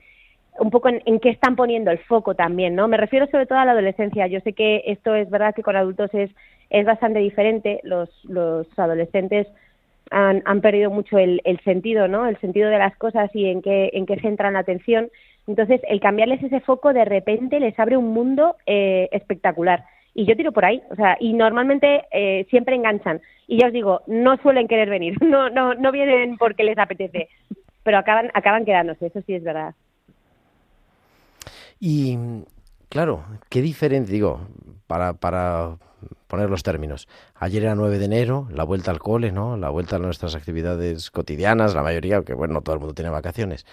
un poco en, en, qué están poniendo el foco también, ¿no? Me refiero sobre todo a la adolescencia. Yo sé que esto es verdad que con adultos es, es bastante diferente. Los, los adolescentes han, han perdido mucho el, el, sentido, ¿no? El sentido de las cosas y en qué, en qué centran la atención. Entonces, el cambiarles ese foco de repente les abre un mundo eh, espectacular. Y yo tiro por ahí, o sea, y normalmente eh, siempre enganchan. Y ya os digo, no suelen querer venir, no, no, no vienen porque les apetece, pero acaban, acaban quedándose, eso sí es verdad. Y claro, qué diferente, digo, para, para poner los términos. Ayer era 9 de enero, la vuelta al cole, ¿no? La vuelta a nuestras actividades cotidianas, la mayoría, que bueno, no todo el mundo tiene vacaciones.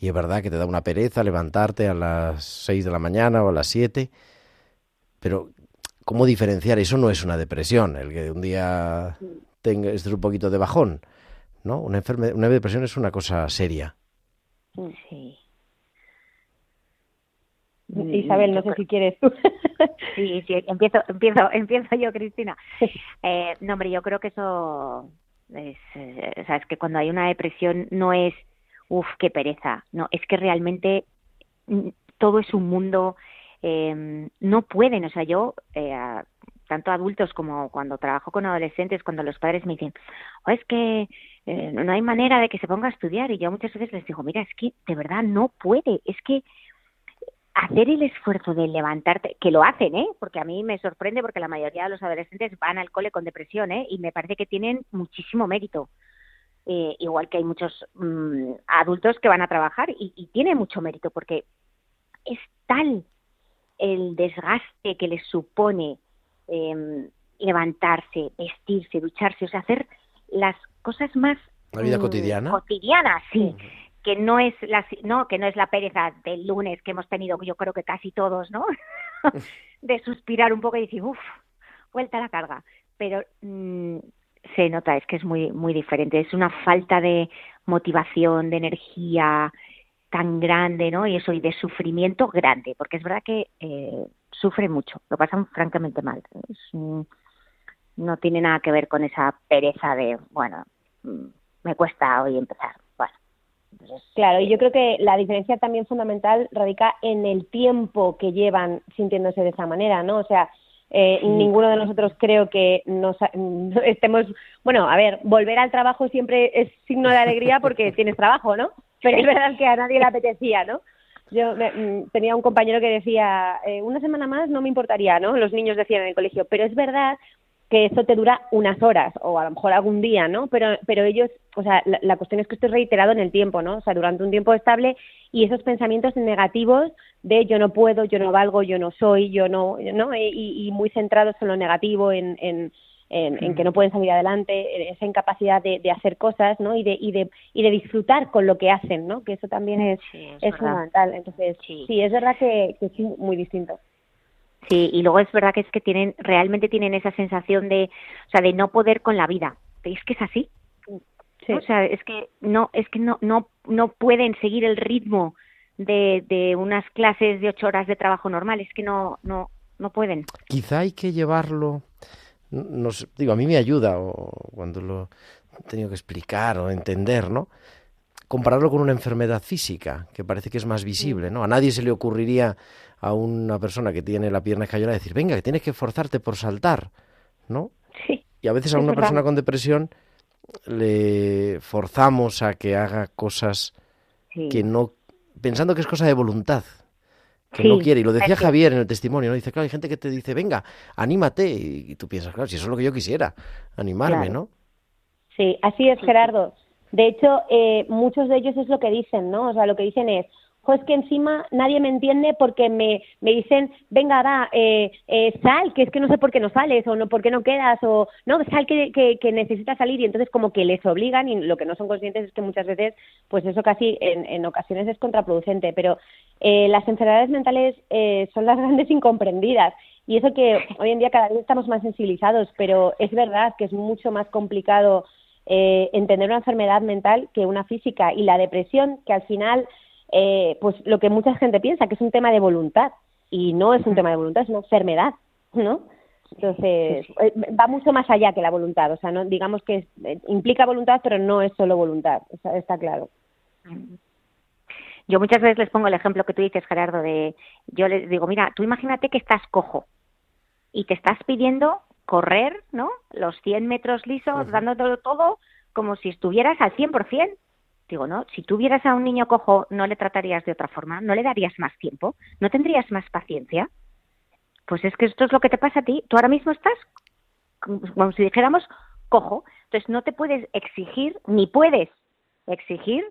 Y es verdad que te da una pereza levantarte a las 6 de la mañana o a las 7. Pero, ¿cómo diferenciar? Eso no es una depresión, el que un día tenga un poquito de bajón, ¿no? Una, enferme, una depresión es una cosa seria. Sí. Isabel, no sé si quieres tú. sí, sí, empiezo, empiezo, empiezo yo, Cristina. Eh, no, hombre, yo creo que eso es, eh, o sea, es que cuando hay una depresión no es, uff, qué pereza, no, es que realmente mm, todo es un mundo, eh, no pueden, o sea, yo, eh, tanto adultos como cuando trabajo con adolescentes, cuando los padres me dicen, oh, es que eh, no hay manera de que se ponga a estudiar, y yo muchas veces les digo, mira, es que de verdad no puede, es que hacer el esfuerzo de levantarte, que lo hacen, ¿eh? Porque a mí me sorprende porque la mayoría de los adolescentes van al cole con depresión, ¿eh? Y me parece que tienen muchísimo mérito. Eh, igual que hay muchos mmm, adultos que van a trabajar y, y tiene mucho mérito porque es tal el desgaste que les supone eh, levantarse, vestirse, ducharse, o sea, hacer las cosas más la vida mmm, cotidiana cotidianas, sí. Que no es la no que no es la pereza del lunes que hemos tenido yo creo que casi todos no de suspirar un poco y decir uff vuelta a la carga pero mmm, se nota es que es muy muy diferente. Es una falta de motivación de energía tan grande no y eso y de sufrimiento grande porque es verdad que eh, sufren mucho lo pasan francamente mal. Es, no tiene nada que ver con esa pereza de bueno me cuesta hoy empezar Claro, y yo creo que la diferencia también fundamental radica en el tiempo que llevan sintiéndose de esa manera, ¿no? O sea, eh, sí. ninguno de nosotros creo que nos estemos, bueno, a ver, volver al trabajo siempre es signo de alegría porque tienes trabajo, ¿no? Pero es verdad que a nadie le apetecía, ¿no? Yo me, mm, tenía un compañero que decía, eh, una semana más no me importaría, ¿no? Los niños decían en el colegio, pero es verdad que eso te dura unas horas o a lo mejor algún día, ¿no? Pero, pero ellos, o sea, la, la, cuestión es que esto es reiterado en el tiempo, ¿no? O sea, durante un tiempo estable y esos pensamientos negativos de yo no puedo, yo no valgo, yo no soy, yo no, ¿no? Y, y muy centrados en lo negativo, en, en, en, en, que no pueden salir adelante, esa incapacidad de, de, hacer cosas, ¿no? Y de, y de y de disfrutar con lo que hacen, ¿no? Que eso también es, sí, es, es fundamental. Entonces, sí. sí, es verdad que, que sí, muy distinto. Sí, y luego es verdad que es que tienen, realmente tienen esa sensación de, o sea, de no poder con la vida. Es que es así. Sí. O sea, es que no, es que no, no, no pueden seguir el ritmo de, de unas clases de ocho horas de trabajo normal. Es que no, no, no pueden. Quizá hay que llevarlo, nos, digo, a mí me ayuda o cuando lo he tenido que explicar o entender, ¿no? Compararlo con una enfermedad física, que parece que es más visible, ¿no? A nadie se le ocurriría a una persona que tiene la pierna escayola decir, venga, que tienes que esforzarte por saltar, ¿no? Sí. Y a veces a una persona con depresión le forzamos a que haga cosas sí. que no, pensando que es cosa de voluntad, que sí, no quiere. Y lo decía Javier en el testimonio, ¿no? Dice, claro, hay gente que te dice, venga, anímate. Y tú piensas, claro, si eso es lo que yo quisiera, animarme, claro. ¿no? Sí, así es, Gerardo. De hecho, eh, muchos de ellos es lo que dicen, ¿no? O sea, lo que dicen es, pues que encima nadie me entiende porque me, me dicen, venga, va, eh, eh, sal, que es que no sé por qué no sales, o no por qué no quedas, o no, sal que, que, que salir, y entonces como que les obligan, y lo que no son conscientes es que muchas veces, pues eso casi en, en ocasiones es contraproducente, pero eh, las enfermedades mentales eh, son las grandes incomprendidas, y eso que hoy en día cada vez estamos más sensibilizados, pero es verdad que es mucho más complicado eh, entender una enfermedad mental que una física, y la depresión, que al final eh, pues lo que mucha gente piensa, que es un tema de voluntad. Y no es un tema de voluntad, es una enfermedad. ¿no? Entonces, eh, va mucho más allá que la voluntad, o sea, no digamos que eh, implica voluntad, pero no es solo voluntad, está, está claro. Yo muchas veces les pongo el ejemplo que tú dices, Gerardo, de yo les digo, mira, tú imagínate que estás cojo y te estás pidiendo correr, ¿no? Los 100 metros lisos, dándolo todo como si estuvieras al 100%. Digo, no, si tú vieras a un niño cojo, no le tratarías de otra forma, no le darías más tiempo, no tendrías más paciencia. Pues es que esto es lo que te pasa a ti. Tú ahora mismo estás como como si dijéramos cojo. Entonces no te puedes exigir, ni puedes exigir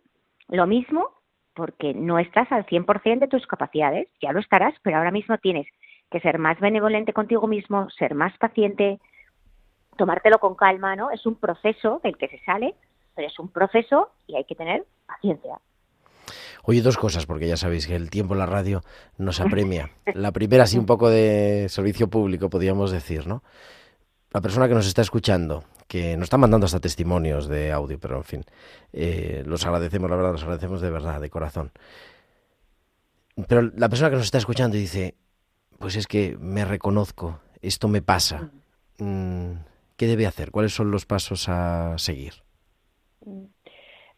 lo mismo porque no estás al 100% de tus capacidades. Ya lo estarás, pero ahora mismo tienes que ser más benevolente contigo mismo, ser más paciente, tomártelo con calma, ¿no? Es un proceso del que se sale, pero es un proceso y hay que tener paciencia. Oye, dos cosas, porque ya sabéis que el tiempo en la radio nos apremia. La primera, así un poco de servicio público, podríamos decir, ¿no? La persona que nos está escuchando, que nos está mandando hasta testimonios de audio, pero en fin, eh, los agradecemos, la verdad, los agradecemos de verdad, de corazón. Pero la persona que nos está escuchando y dice, pues es que me reconozco, esto me pasa. Mm, ¿Qué debe hacer? ¿Cuáles son los pasos a seguir?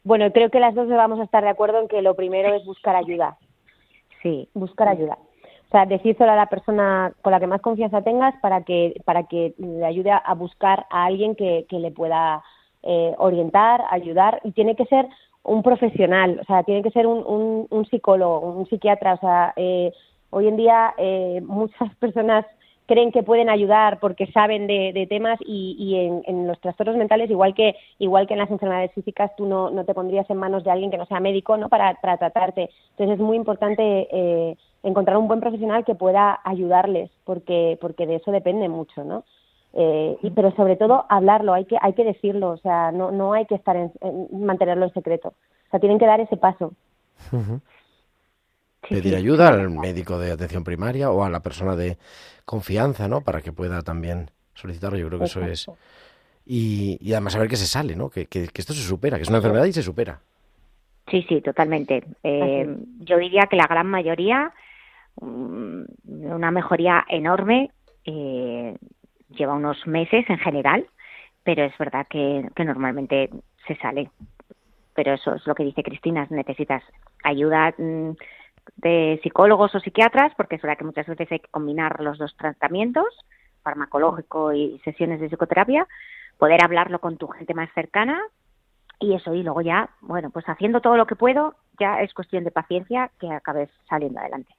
Bueno, creo que las dos vamos a estar de acuerdo en que lo primero es buscar ayuda. Sí. Buscar ayuda. O sea, decírselo a la persona con la que más confianza tengas para que, para que le ayude a, a buscar a alguien que, que le pueda eh, orientar, ayudar. Y tiene que ser un profesional, o sea, tiene que ser un, un, un psicólogo, un psiquiatra. O sea, eh, hoy en día eh, muchas personas creen que pueden ayudar porque saben de, de temas y, y en, en, los trastornos mentales, igual que igual que en las enfermedades físicas, tú no, no te pondrías en manos de alguien que no sea médico ¿no? para, para tratarte. Entonces es muy importante eh, encontrar un buen profesional que pueda ayudarles, porque, porque de eso depende mucho, ¿no? Eh, y, pero sobre todo hablarlo, hay que, hay que decirlo, o sea, no, no hay que estar en, en mantenerlo en secreto. O sea, tienen que dar ese paso. Uh -huh. Pedir ayuda al médico de atención primaria o a la persona de confianza, ¿no? Para que pueda también solicitarlo. Yo creo que Exacto. eso es. Y, y, además saber que se sale, ¿no? Que, que, que, esto se supera, que es una enfermedad y se supera. Sí, sí, totalmente. Eh, yo diría que la gran mayoría, um, una mejoría enorme, eh, lleva unos meses en general, pero es verdad que, que normalmente se sale. Pero eso es lo que dice Cristina, necesitas ayuda mm, de psicólogos o psiquiatras, porque es verdad que muchas veces hay que combinar los dos tratamientos, farmacológico y sesiones de psicoterapia, poder hablarlo con tu gente más cercana y eso, y luego ya, bueno, pues haciendo todo lo que puedo, ya es cuestión de paciencia que acabes saliendo adelante.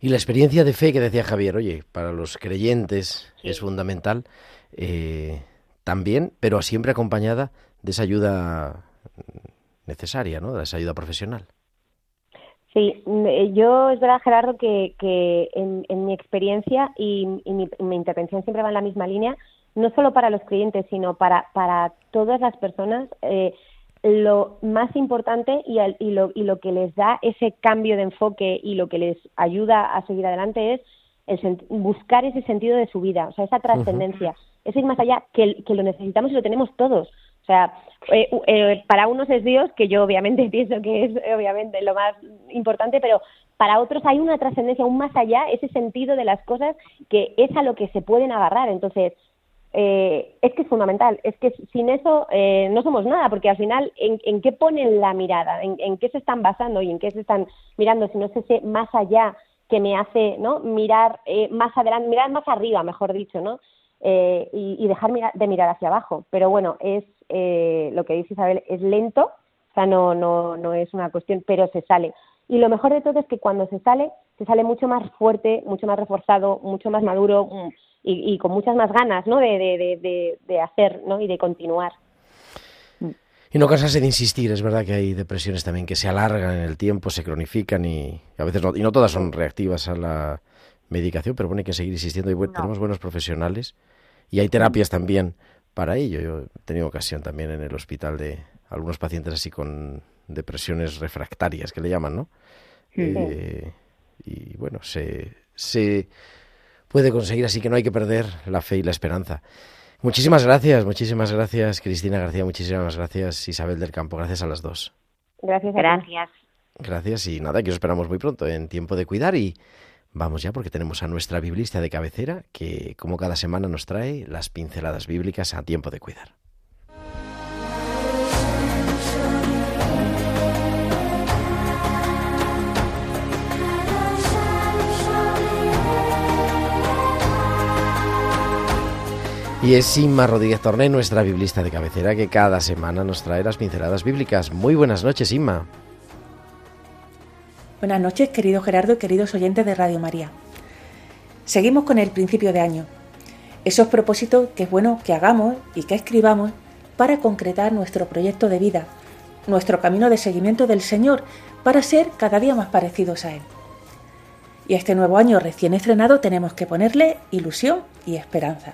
Y la experiencia de fe que decía Javier, oye, para los creyentes sí. es fundamental eh, también, pero siempre acompañada de esa ayuda necesaria, ¿no? De esa ayuda profesional. Sí, yo es verdad, Gerardo, que, que en, en, mi experiencia y, y mi, mi, intervención siempre va en la misma línea, no solo para los clientes, sino para, para todas las personas. Eh, lo más importante y, al, y, lo, y lo que les da ese cambio de enfoque y lo que les ayuda a seguir adelante es el buscar ese sentido de su vida, o sea, esa trascendencia, uh -huh. es ir más allá, que, que lo necesitamos y lo tenemos todos. O sea, eh, eh, para unos es Dios, que yo obviamente pienso que es obviamente lo más importante, pero para otros hay una trascendencia aún más allá, ese sentido de las cosas que es a lo que se pueden agarrar. Entonces, eh, es que es fundamental, es que sin eso eh, no somos nada, porque al final, ¿en, en qué ponen la mirada? ¿En, ¿En, qué se están basando y en qué se están mirando? Si no es ese más allá que me hace ¿no? mirar eh, más adelante, mirar más arriba, mejor dicho, ¿no? Eh, y, y, dejar mira, de mirar hacia abajo. Pero bueno, es eh, lo que dice Isabel, es lento, o sea, no, no, no es una cuestión, pero se sale. Y lo mejor de todo es que cuando se sale, se sale mucho más fuerte, mucho más reforzado, mucho más maduro y, y con muchas más ganas, ¿no? De, de, de, de, hacer, ¿no? Y de continuar. Y no cansarse de insistir, es verdad que hay depresiones también que se alargan en el tiempo, se cronifican y a veces no, y no todas son reactivas a la medicación, pero bueno, hay que seguir insistiendo y bueno, no. tenemos buenos profesionales y hay terapias también para ello. Yo he tenido ocasión también en el hospital de algunos pacientes así con depresiones refractarias, que le llaman, ¿no? Sí. Eh, y bueno, se, se puede conseguir, así que no hay que perder la fe y la esperanza. Muchísimas gracias, muchísimas gracias Cristina García, muchísimas gracias Isabel del Campo, gracias a las dos. Gracias. Gracias. Gracias y nada, que os esperamos muy pronto en tiempo de cuidar y Vamos ya porque tenemos a nuestra biblista de cabecera que como cada semana nos trae las pinceladas bíblicas a tiempo de cuidar. Y es Inma Rodríguez Torné, nuestra biblista de cabecera, que cada semana nos trae las pinceladas bíblicas. Muy buenas noches, Inma. Buenas noches, querido Gerardo y queridos oyentes de Radio María. Seguimos con el principio de año. Esos propósitos que es bueno que hagamos y que escribamos para concretar nuestro proyecto de vida, nuestro camino de seguimiento del Señor, para ser cada día más parecidos a Él. Y este nuevo año recién estrenado tenemos que ponerle ilusión y esperanza.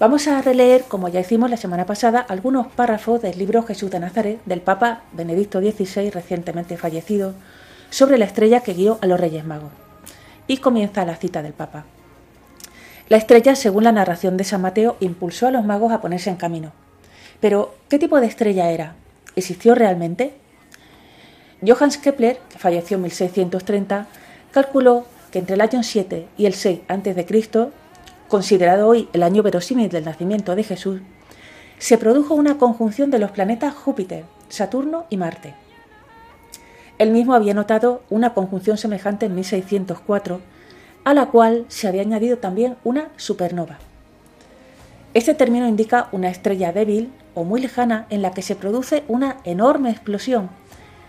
Vamos a releer, como ya hicimos la semana pasada, algunos párrafos del libro Jesús de Nazaret del Papa Benedicto XVI, recientemente fallecido, sobre la estrella que guió a los Reyes Magos. Y comienza la cita del Papa. La estrella, según la narración de San Mateo, impulsó a los magos a ponerse en camino. Pero, ¿qué tipo de estrella era? ¿Existió realmente? Johannes Kepler, que falleció en 1630, calculó que entre el año 7 y el 6 a.C., considerado hoy el año verosímil del nacimiento de Jesús, se produjo una conjunción de los planetas Júpiter, Saturno y Marte. Él mismo había notado una conjunción semejante en 1604, a la cual se había añadido también una supernova. Este término indica una estrella débil o muy lejana en la que se produce una enorme explosión,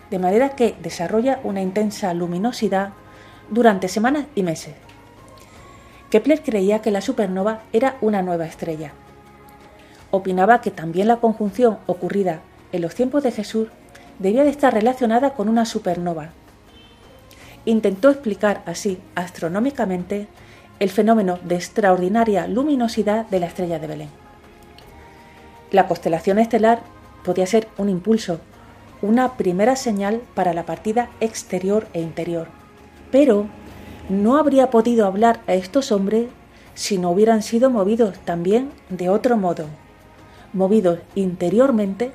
de manera que desarrolla una intensa luminosidad durante semanas y meses. Kepler creía que la supernova era una nueva estrella. Opinaba que también la conjunción ocurrida en los tiempos de Jesús debía de estar relacionada con una supernova. Intentó explicar así astronómicamente el fenómeno de extraordinaria luminosidad de la estrella de Belén. La constelación estelar podía ser un impulso, una primera señal para la partida exterior e interior, pero no habría podido hablar a estos hombres si no hubieran sido movidos también de otro modo, movidos interiormente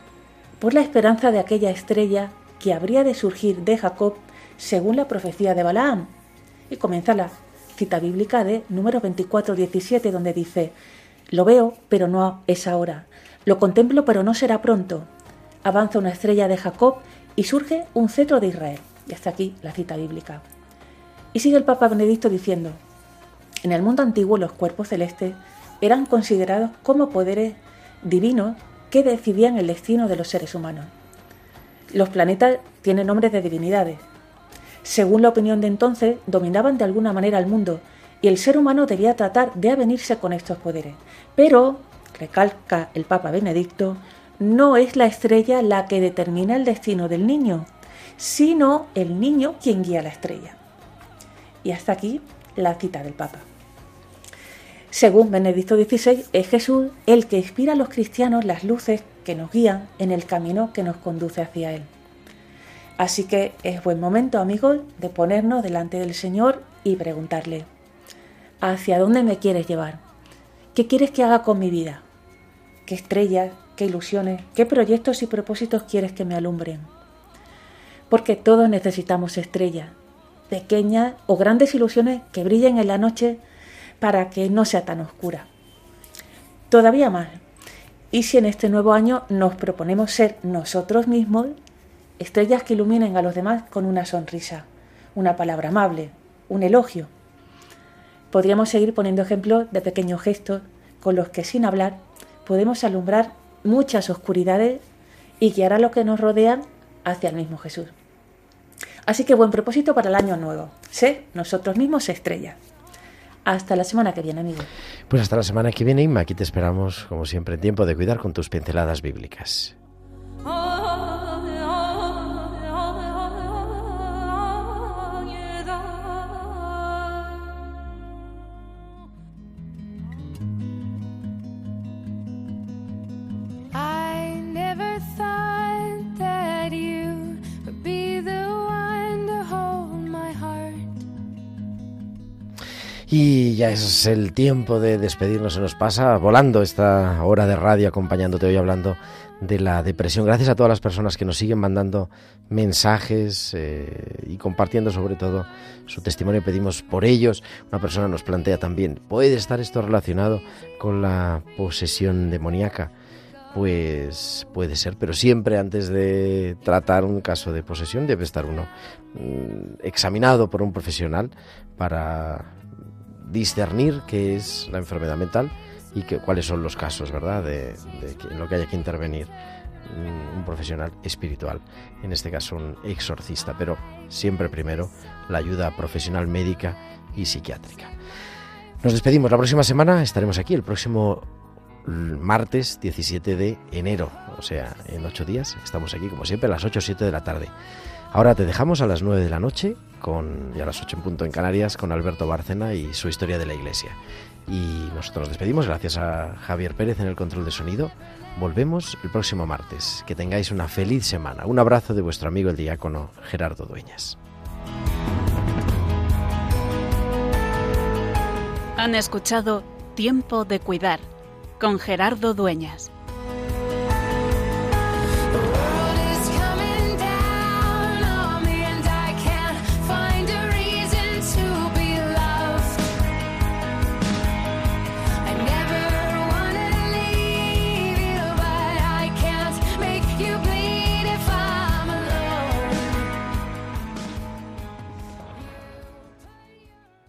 por la esperanza de aquella estrella que habría de surgir de Jacob según la profecía de Balaam. Y comienza la cita bíblica de número 24-17 donde dice, Lo veo, pero no es ahora. Lo contemplo, pero no será pronto. Avanza una estrella de Jacob y surge un cetro de Israel. Y hasta aquí la cita bíblica. Y sigue el Papa Benedicto diciendo, en el mundo antiguo los cuerpos celestes eran considerados como poderes divinos que decidían el destino de los seres humanos. Los planetas tienen nombres de divinidades. Según la opinión de entonces, dominaban de alguna manera el mundo y el ser humano debía tratar de avenirse con estos poderes. Pero, recalca el Papa Benedicto, no es la estrella la que determina el destino del niño, sino el niño quien guía la estrella. Y hasta aquí la cita del Papa. Según Benedicto XVI, es Jesús el que inspira a los cristianos las luces que nos guían en el camino que nos conduce hacia Él. Así que es buen momento, amigos, de ponernos delante del Señor y preguntarle, ¿hacia dónde me quieres llevar? ¿Qué quieres que haga con mi vida? ¿Qué estrellas, qué ilusiones, qué proyectos y propósitos quieres que me alumbren? Porque todos necesitamos estrellas, pequeñas o grandes ilusiones que brillen en la noche para que no sea tan oscura. Todavía más, y si en este nuevo año nos proponemos ser nosotros mismos estrellas que iluminen a los demás con una sonrisa, una palabra amable, un elogio. Podríamos seguir poniendo ejemplos de pequeños gestos con los que sin hablar podemos alumbrar muchas oscuridades y guiar a los que nos rodean hacia el mismo Jesús. Así que buen propósito para el año nuevo. Sé nosotros mismos estrella. Hasta la semana que viene, amigo. Pues hasta la semana que viene, Inma. Aquí te esperamos, como siempre, en tiempo de cuidar con tus pinceladas bíblicas. Y ya es el tiempo de despedirnos, se nos pasa volando esta hora de radio acompañándote hoy hablando de la depresión. Gracias a todas las personas que nos siguen mandando mensajes eh, y compartiendo sobre todo su testimonio. Pedimos por ellos. Una persona nos plantea también, ¿puede estar esto relacionado con la posesión demoníaca? Pues puede ser, pero siempre antes de tratar un caso de posesión debe estar uno mm, examinado por un profesional para discernir qué es la enfermedad mental y cuáles son los casos, ¿verdad?, de, en lo que haya que intervenir un profesional espiritual, en este caso un exorcista, pero siempre primero la ayuda profesional médica y psiquiátrica. Nos despedimos, la próxima semana estaremos aquí, el próximo martes 17 de enero, o sea, en ocho días, estamos aquí como siempre a las 8 o 7 de la tarde. Ahora te dejamos a las 9 de la noche con, y a las 8 en punto en Canarias con Alberto Bárcena y su historia de la iglesia. Y nosotros nos despedimos, gracias a Javier Pérez en el control de sonido. Volvemos el próximo martes. Que tengáis una feliz semana. Un abrazo de vuestro amigo el diácono Gerardo Dueñas. Han escuchado Tiempo de Cuidar con Gerardo Dueñas.